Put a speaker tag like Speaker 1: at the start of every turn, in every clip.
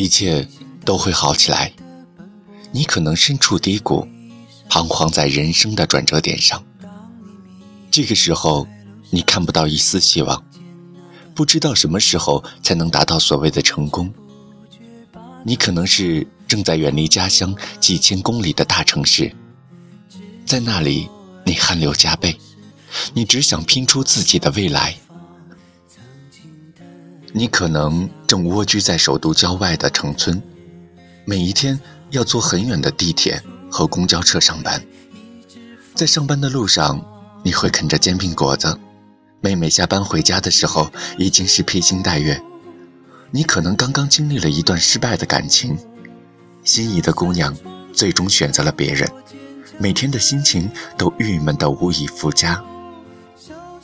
Speaker 1: 一切都会好起来。你可能身处低谷，彷徨在人生的转折点上。这个时候，你看不到一丝希望，不知道什么时候才能达到所谓的成功。你可能是正在远离家乡几千公里的大城市，在那里你汗流浃背，你只想拼出自己的未来。你可能正蜗居在首都郊外的城村，每一天要坐很远的地铁和公交车上班，在上班的路上，你会啃着煎饼果子，妹妹下班回家的时候已经是披星戴月。你可能刚刚经历了一段失败的感情，心仪的姑娘最终选择了别人，每天的心情都郁闷得无以复加。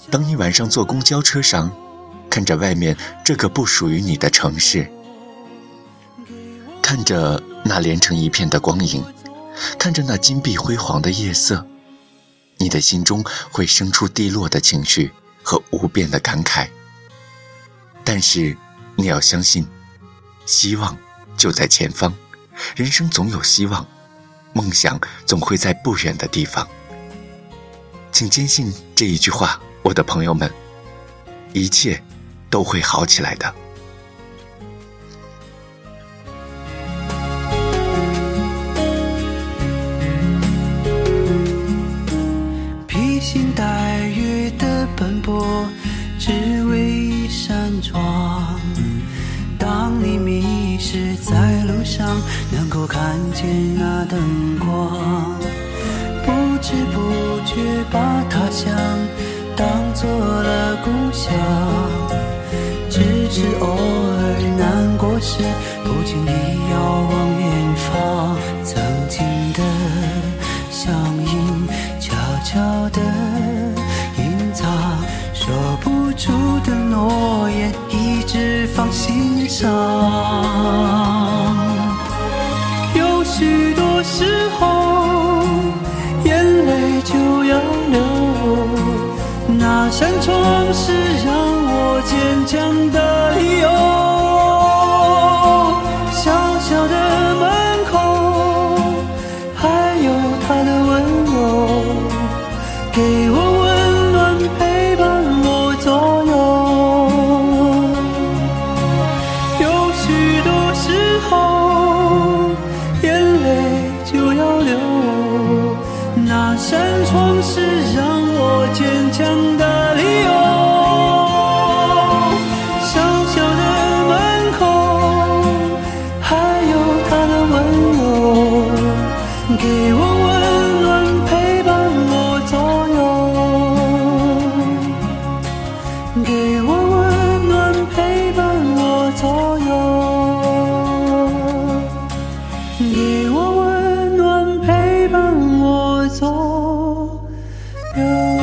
Speaker 1: 当你晚上坐公交车上，看着外面这个不属于你的城市，看着那连成一片的光影，看着那金碧辉煌的夜色，你的心中会生出低落的情绪和无边的感慨。但是。你要相信，希望就在前方，人生总有希望，梦想总会在不远的地方。请坚信这一句话，我的朋友们，一切都会好起来的。
Speaker 2: 披星戴月的奔波，只为一扇窗。当你迷失在路上，能够看见那灯光，不知不觉把他乡是偶尔难过时，不经意遥望远方，曾经的相音，悄悄地隐藏，说不出的诺言，一直放心上。有许多时候，那扇窗是让我坚强的理由，小小的门口，还有他的温柔，给我温暖陪伴我左右。有许多时候，眼泪就要流，那扇窗是让我坚强。you.